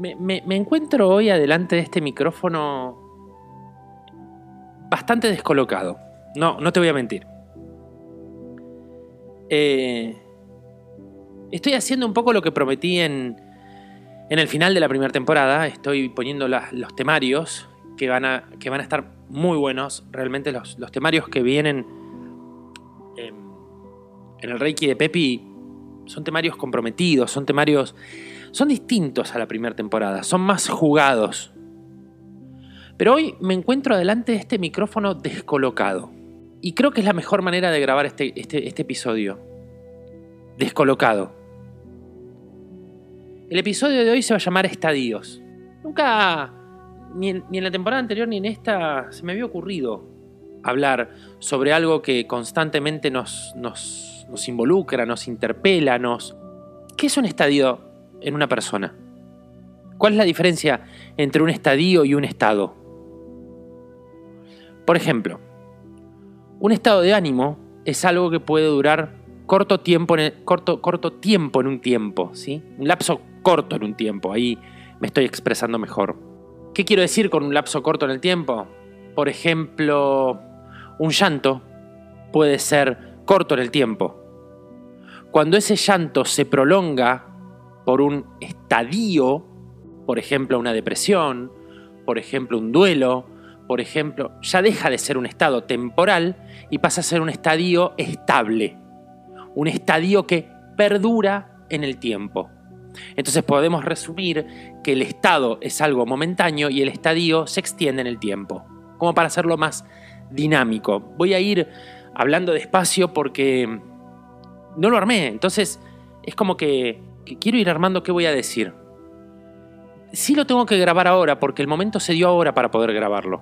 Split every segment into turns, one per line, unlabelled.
Me, encuentro hoy adelante de este micrófono bastante descolocado. No, no te voy a mentir. Eh, estoy haciendo un poco lo que prometí en, en el final de la primera temporada. Estoy poniendo los temarios que van, a, estar muy buenos. Realmente los, temarios que vienen em, en el Reiki de Pepi son temarios comprometidos, son temarios... Son distintos a la primera temporada, son más jugados. Pero hoy me encuentro delante de este micrófono descolocado. Y creo que es la mejor manera de grabar este, este, este episodio. Descolocado. El episodio de hoy se va a llamar Estadios. Nunca, ni en, ni en la temporada anterior ni en esta, se me había ocurrido hablar sobre algo que constantemente nos, nos, nos involucra, nos interpela, nos... ¿Qué es un estadio en una persona? ¿Cuál es la diferencia entre un estadio y un estado? Por ejemplo, un estado de ánimo es algo que puede durar corto tiempo en, corto, corto tiempo en un tiempo, ¿sí? Un lapso corto en un tiempo, ahí me estoy expresando mejor. ¿Qué quiero decir con un lapso corto en el tiempo? Por ejemplo, un llanto puede ser corto en el tiempo. Cuando ese llanto se prolonga por un estadio, por ejemplo una depresión, por ejemplo un duelo, por ejemplo, ya deja de ser un estado temporal y pasa a ser un estadio estable, un estadio que perdura en el tiempo. Entonces podemos resumir que el estado es algo momentáneo y el estadio se extiende en el tiempo, como para hacerlo más dinámico. Voy a ir hablando despacio porque no lo armé, entonces es como que, quiero ir armando qué voy a decir. Sí lo tengo que grabar ahora porque el momento se dio ahora para poder grabarlo.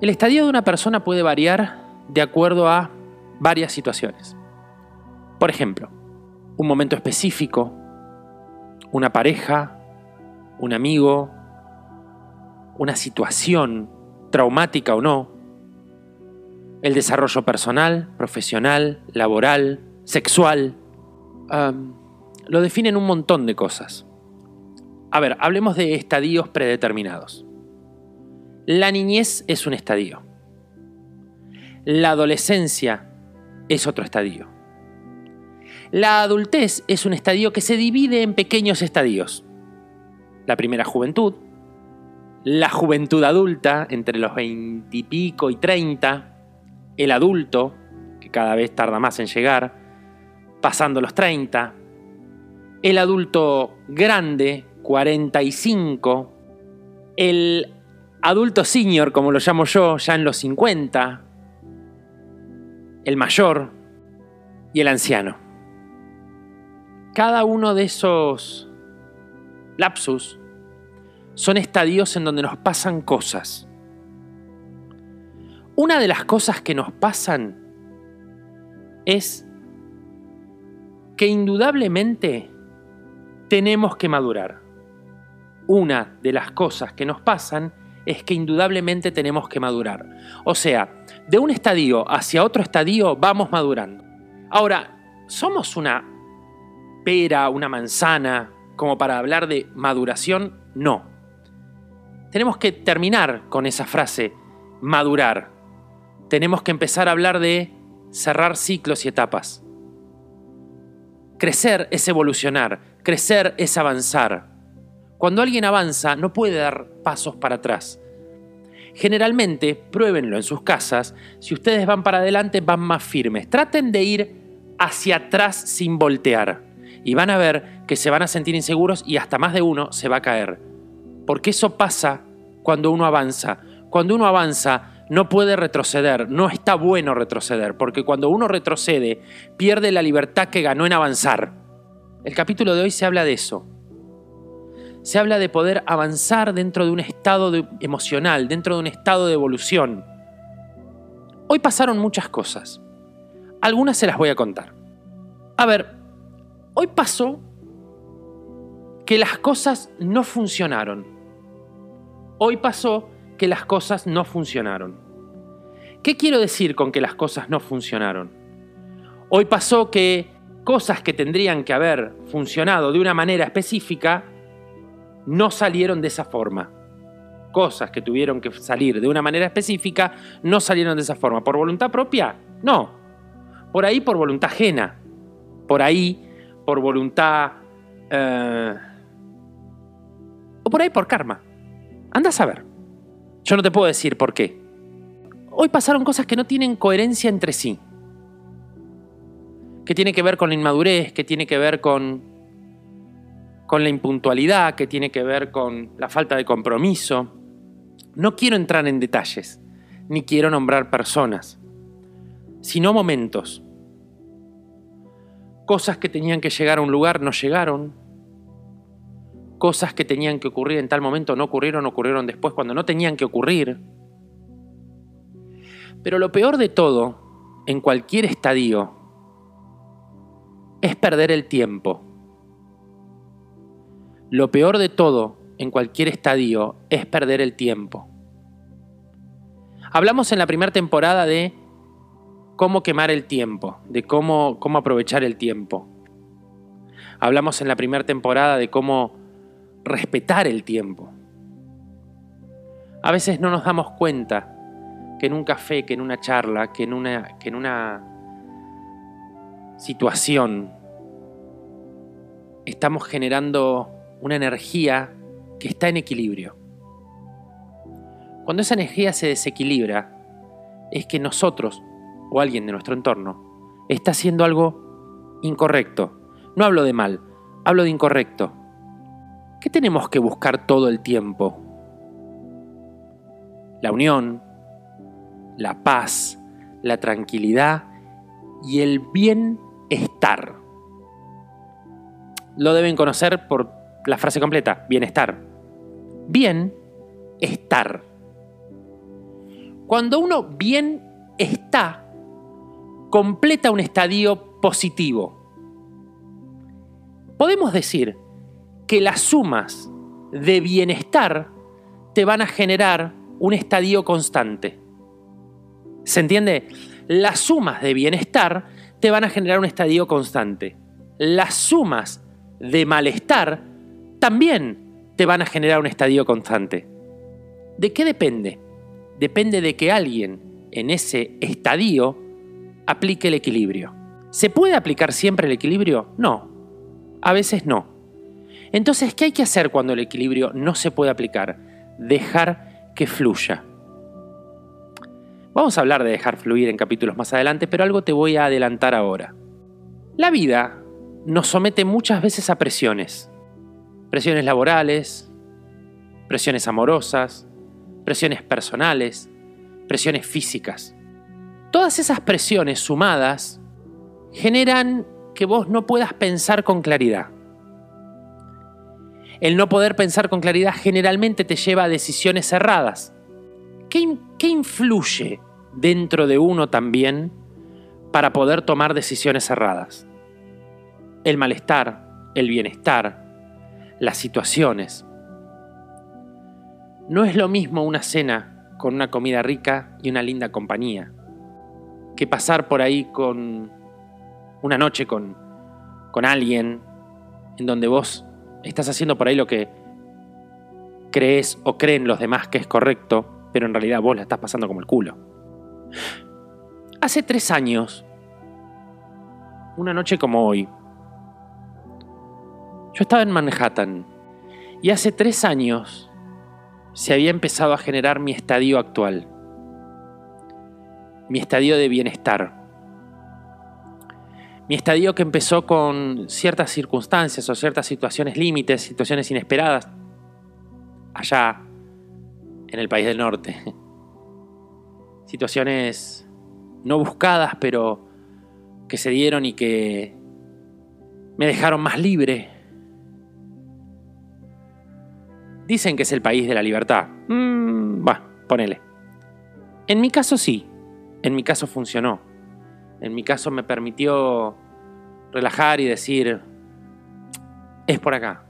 El estadio de una persona puede variar de acuerdo a varias situaciones. Por ejemplo, un momento específico, una pareja, un amigo, una situación, traumática o no, el desarrollo personal, profesional, laboral, sexual, lo definen un montón de cosas. A ver, hablemos de estadios predeterminados. La niñez es un estadio. La adolescencia es otro estadio. La adultez es un estadio que se divide en pequeños estadios. La primera juventud, la juventud adulta entre los 20 y 30, el adulto, que cada vez tarda más en llegar, pasando los 30, el adulto grande, 45, el adulto senior, como lo llamo yo, ya en los 50, el mayor y el anciano. Cada uno de esos lapsus son estadios en donde nos pasan cosas. Una de las cosas que nos pasan es que indudablemente tenemos que madurar. Una de las cosas que nos pasan es que indudablemente tenemos que madurar. O sea, de un estadio hacia otro estadio vamos madurando. Ahora, ¿somos una pera, una manzana, como para hablar de maduración? No. Tenemos que terminar con esa frase, madurar. Tenemos que empezar a hablar de cerrar ciclos y etapas. Crecer es evolucionar, crecer es avanzar. Cuando alguien avanza no puede dar pasos para atrás. Generalmente, pruébenlo en sus casas, si ustedes van para adelante van más firmes. Traten de ir hacia atrás sin voltear y van a ver que se van a sentir inseguros y hasta más de uno se va a caer. Porque eso pasa cuando uno avanza. Cuando uno avanza no puede retroceder, no está bueno retroceder, porque cuando uno retrocede pierde la libertad que ganó en avanzar. El capítulo de hoy se habla de eso. Se habla de poder avanzar dentro de un estado emocional, dentro de un estado de evolución. Hoy pasaron muchas cosas. Algunas se las voy a contar. A ver, hoy pasó que las cosas no funcionaron. Hoy pasó que las cosas no funcionaron. ¿Qué quiero decir con que las cosas no funcionaron? Hoy pasó que cosas que tendrían que haber funcionado de una manera específica no salieron de esa forma. Cosas que tuvieron que salir de una manera específica no salieron de esa forma. ¿Por voluntad propia? No. Por ahí por voluntad ajena. Por ahí por voluntad... Eh, o por ahí por karma. Anda a saber. Yo no te puedo decir por qué. Hoy pasaron cosas que no tienen coherencia entre sí. Que tiene que ver con la inmadurez, que tiene que ver con, con la impuntualidad, que tiene que ver con la falta de compromiso. No quiero entrar en detalles, ni quiero nombrar personas, sino momentos. Cosas que tenían que llegar a un lugar no llegaron, cosas que tenían que ocurrir en tal momento no ocurrieron, ocurrieron después cuando no tenían que ocurrir. Pero lo peor de todo, en cualquier estadio, es perder el tiempo. Lo peor de todo, en cualquier estadio, es perder el tiempo. Hablamos en la primera temporada de cómo quemar el tiempo, de cómo, cómo aprovechar el tiempo. Hablamos en la primera temporada de cómo respetar el tiempo. A veces no nos damos cuenta que en un café, que en una charla, que en una, que en una situación estamos generando una energía que está en equilibrio. Cuando esa energía se desequilibra, es que nosotros o alguien de nuestro entorno está haciendo algo incorrecto. No hablo de mal, hablo de incorrecto. ¿Qué tenemos que buscar todo el tiempo? La unión, la paz, la tranquilidad y el bienestar. Lo deben conocer por la frase completa, bienestar. Bienestar. Cuando uno bien está, completa un estadio positivo. Podemos decir que las sumas de bienestar te van a generar un estadio constante. ¿Se entiende? Las sumas de bienestar te van a generar un estadio constante. Las sumas de malestar también te van a generar un estadio constante. ¿De qué depende? Depende de que alguien en ese estadio aplique el equilibrio. ¿Se puede aplicar siempre el equilibrio? No. A veces no. Entonces, ¿qué hay que hacer cuando el equilibrio no se puede aplicar? Dejar que fluya. Vamos a hablar de dejar fluir en capítulos más adelante, pero algo te voy a adelantar ahora. La vida nos somete muchas veces a presiones. Presiones laborales, presiones amorosas, presiones personales, presiones físicas. Todas esas presiones sumadas generan que vos no puedas pensar con claridad. El no poder pensar con claridad generalmente te lleva a decisiones cerradas. ¿Qué, influye dentro de uno también para poder tomar decisiones cerradas? El malestar, el bienestar, las situaciones. No es lo mismo una cena con una comida rica y una linda compañía que pasar por ahí con una noche con, con alguien en donde vos estás haciendo por ahí lo que crees o creen los demás que es correcto, pero en realidad vos la estás pasando como el culo. Hace tres años, una noche como hoy, yo estaba en Manhattan y hace tres años se había empezado a generar mi estadio actual, mi estadio de bienestar mi estadio que empezó con ciertas circunstancias o ciertas situaciones límites, situaciones inesperadas, allá en el país del norte. Situaciones no buscadas, pero que se dieron y que me dejaron más libre. Dicen que es el país de la libertad. Mm, ponele. En mi caso sí, en mi caso funcionó. En mi caso me permitió relajar y decir, es por acá,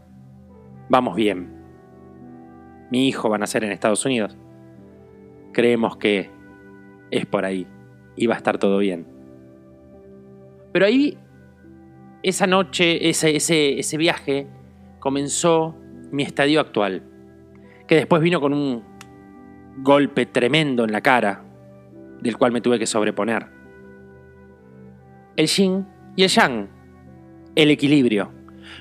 vamos bien. Mi hijo va a nacer en Estados Unidos. Creemos que es por ahí y va a estar todo bien. Pero ahí, esa noche, ese, ese, ese viaje comenzó mi estadio actual, que después vino con un golpe tremendo en la cara, del cual me tuve que sobreponer. El yin y el yang, el equilibrio.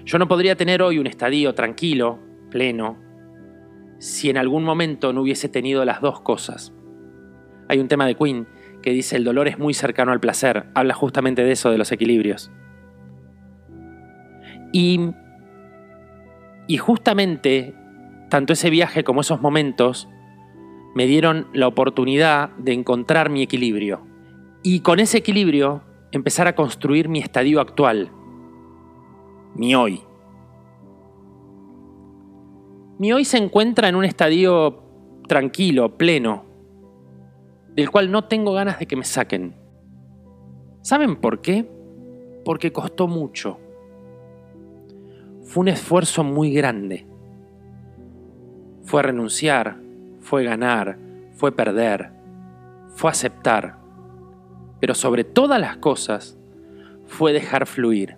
Yo no podría tener hoy un estadio tranquilo, pleno, si en algún momento no hubiese tenido las dos cosas. Hay un tema de Queen que dice el dolor es muy cercano al placer, habla justamente de eso, de los equilibrios. Y, y justamente tanto ese viaje como esos momentos me dieron la oportunidad de encontrar mi equilibrio. Y con ese equilibrio empezar a construir mi estadio actual, mi hoy. Mi hoy se encuentra en un estadio tranquilo, pleno, del cual no tengo ganas de que me saquen. ¿Saben por qué? Porque costó mucho. Fue un esfuerzo muy grande. Fue renunciar, fue ganar, fue perder, fue aceptar. Pero sobre todas las cosas, fue dejar fluir.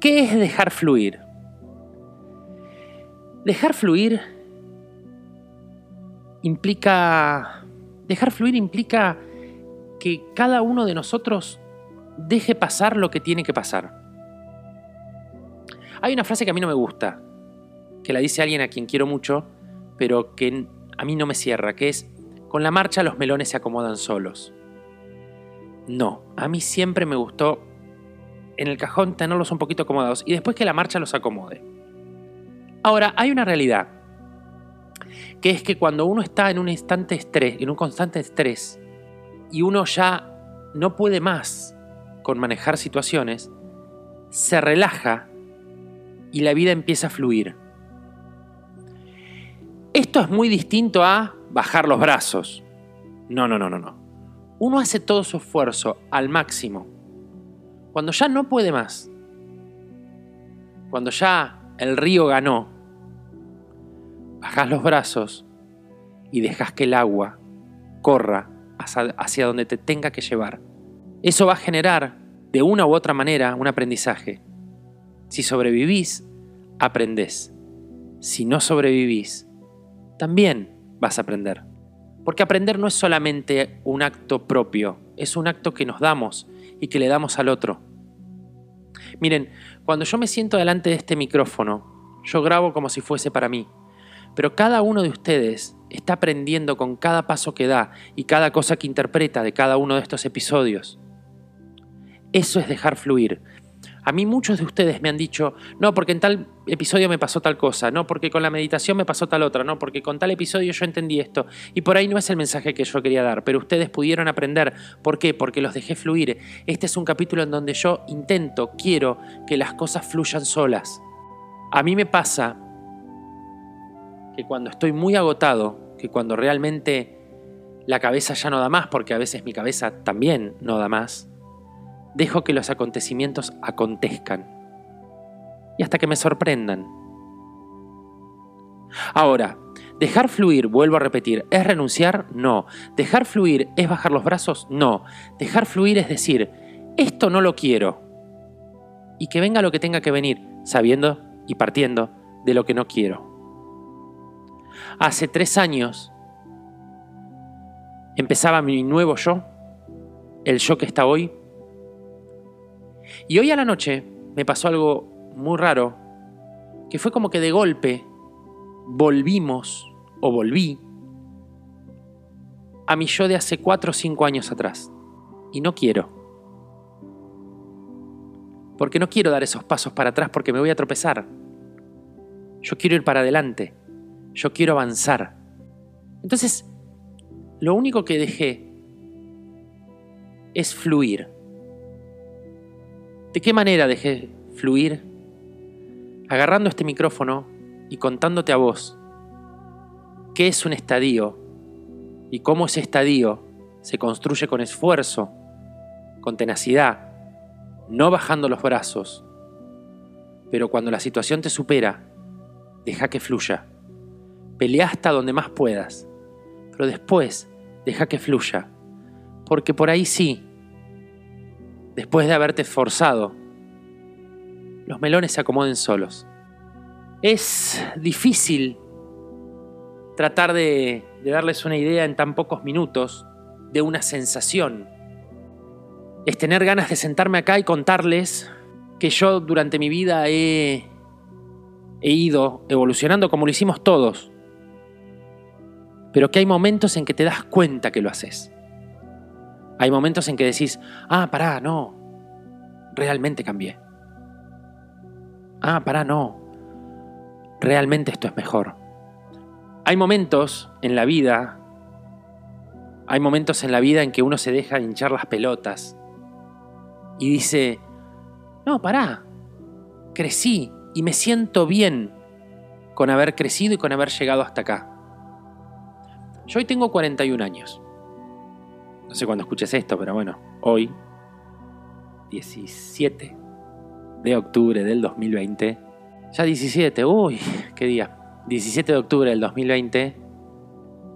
¿Qué es dejar fluir? Dejar fluir implica Dejar fluir implica que cada uno de nosotros deje pasar lo que tiene que pasar. Hay una frase que a mí no me gusta, que la dice alguien a quien quiero mucho, pero que a mí no me cierra, que es, con la marcha los melones se acomodan solos. No, a mí siempre me gustó en el cajón tenerlos un poquito acomodados y después que la marcha los acomode. Ahora, hay una realidad que es que cuando uno está en un instante estrés, en un constante estrés, y uno ya no puede más con manejar situaciones, se relaja y la vida empieza a fluir. Esto es muy distinto a bajar los brazos. No, no, no, no, no. Uno hace todo su esfuerzo al máximo. Cuando ya no puede más, cuando ya el río ganó, bajas los brazos y dejas que el agua corra hacia, donde te tenga que llevar. Eso va a generar, de una u otra manera, un aprendizaje. Si sobrevivís, aprendés. Si no sobrevivís, también vas a aprender. Porque aprender no es solamente un acto propio, es un acto que nos damos y que le damos al otro. Miren, cuando yo me siento delante de este micrófono, yo grabo como si fuese para mí. Pero cada uno de ustedes está aprendiendo con cada paso que da y cada cosa que interpreta de cada uno de estos episodios. Eso es dejar fluir. A mí muchos de ustedes me han dicho, no, porque en tal episodio me pasó tal cosa, no, porque con la meditación me pasó tal otra, no, porque con tal episodio yo entendí esto. Y por ahí no es el mensaje que yo quería dar, pero ustedes pudieron aprender. ¿Por qué? Porque los dejé fluir. Este es un capítulo en donde yo intento, quiero que las cosas fluyan solas. A mí me pasa que cuando estoy muy agotado, que cuando realmente la cabeza ya no da más, porque a veces mi cabeza también no da más, dejo que los acontecimientos acontezcan y hasta que me sorprendan. Ahora, dejar fluir, vuelvo a repetir, ¿es renunciar? No. ¿Dejar fluir es bajar los brazos? No. Dejar fluir es decir, esto no lo quiero. Y que venga lo que tenga que venir, sabiendo y partiendo de lo que no quiero hace tres años empezaba mi nuevo yo, el yo que está hoy. Y hoy a la noche me pasó algo muy raro, que fue como que de golpe volvimos o volví a mi yo de hace cuatro o cinco años atrás. Y no quiero. Porque no quiero dar esos pasos para atrás porque me voy a tropezar. Yo quiero ir para adelante. Yo quiero avanzar. Entonces, lo único que dejé es fluir. ¿De qué manera dejé fluir? Agarrando este micrófono y contándote a vos qué es un estadio y cómo ese estadio se construye con esfuerzo, con tenacidad, no bajando los brazos. Pero cuando la situación te supera, deja que fluya. Pelea hasta donde más puedas, pero después deja que fluya, porque por ahí sí, después de haberte esforzado, los melones se acomoden solos. Es difícil tratar de, darles una idea en tan pocos minutos de una sensación. Es tener ganas de sentarme acá y contarles que yo durante mi vida he ido evolucionando como lo hicimos todos, pero que hay momentos en que te das cuenta que lo haces. Hay momentos en que decís, ah, pará, no, realmente cambié. Ah, pará, no, realmente esto es mejor. Hay momentos en la vida, hay momentos en la vida en que uno se deja hinchar las pelotas y dice, no, pará, crecí y me siento bien con haber crecido y con haber llegado hasta acá. Yo hoy tengo 41 años. No sé cuándo escuches esto, pero bueno, hoy, 17 de octubre del 2020, ya 17, uy, qué día. 17 de octubre del 2020,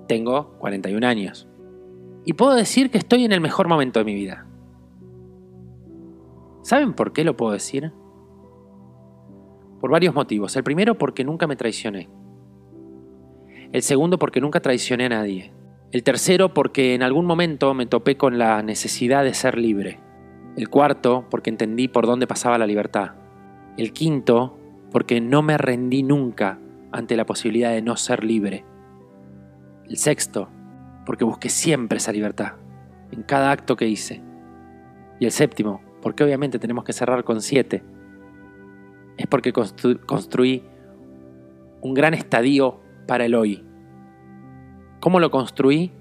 tengo 41 años. Y puedo decir que estoy en el mejor momento de mi vida. ¿Saben por qué lo puedo decir? Por varios motivos. El primero porque nunca me traicioné. El segundo porque nunca traicioné a nadie. El tercero porque en algún momento me topé con la necesidad de ser libre. El cuarto porque entendí por dónde pasaba la libertad. El quinto porque no me rendí nunca ante la posibilidad de no ser libre. El sexto porque busqué siempre esa libertad, en cada acto que hice. Y el séptimo porque obviamente tenemos que cerrar con siete, es porque construí un gran estadio para el hoy. ¿Cómo lo construí?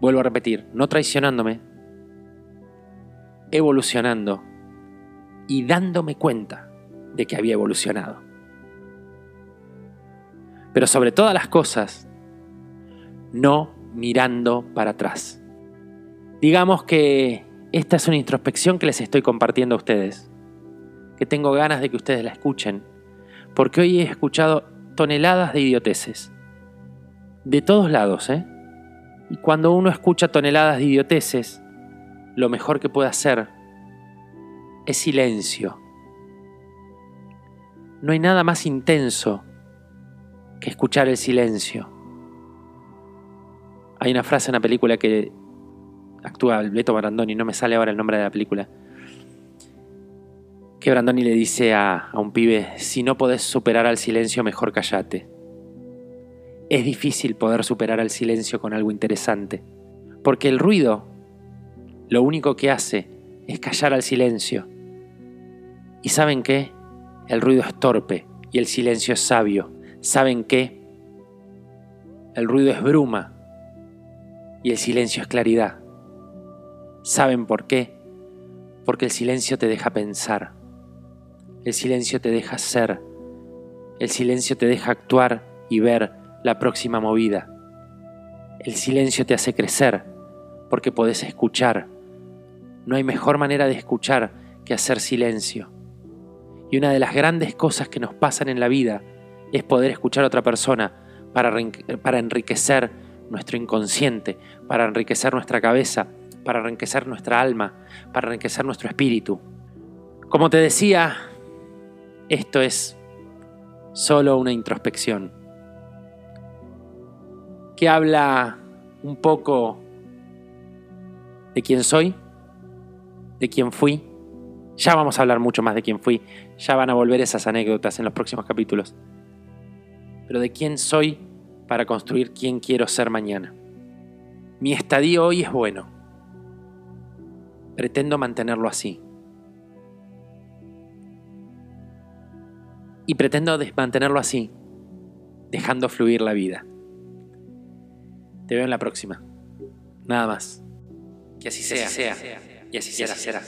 Vuelvo a repetir, no traicionándome, evolucionando y dándome cuenta de que había evolucionado. Pero sobre todas las cosas, no mirando para atrás. Digamos que esta es una introspección que les estoy compartiendo a ustedes, que tengo ganas de que ustedes la escuchen, porque hoy he escuchado toneladas de idioteces, de todos lados, ¿eh? Y cuando uno escucha toneladas de idioteces, lo mejor que puede hacer es silencio. No hay nada más intenso que escuchar el silencio. Hay una frase en la película que actúa Beto Brandoni, no me sale ahora el nombre de la película. Que Brandoni le dice a, a un pibe, si no podés superar al silencio, mejor callate. Es difícil poder superar al silencio con algo interesante, porque el ruido lo único que hace es callar al silencio. ¿Y saben qué? El ruido es torpe y el silencio es sabio. ¿Saben qué? El ruido es bruma y el silencio es claridad. ¿Saben por qué? Porque el silencio te deja pensar, el silencio te deja ser, el silencio te deja actuar y ver la próxima movida. El silencio te hace crecer porque podés escuchar. No hay mejor manera de escuchar que hacer silencio. Y una de las grandes cosas que nos pasan en la vida es poder escuchar a otra persona para, para enriquecer nuestro inconsciente, para enriquecer nuestra cabeza, para enriquecer nuestra alma, para enriquecer nuestro espíritu. Como te decía, esto es solo una introspección que habla un poco de quién soy, de quién fui. Ya vamos a hablar mucho más de quién fui, ya van a volver esas anécdotas en los próximos capítulos. Pero de quién soy para construir quién quiero ser mañana. Mi estadio hoy es bueno Pretendo mantenerlo así. Y pretendo mantenerlo así, dejando fluir la vida. Te veo en la próxima. Nada más. Que así sea. Y así será.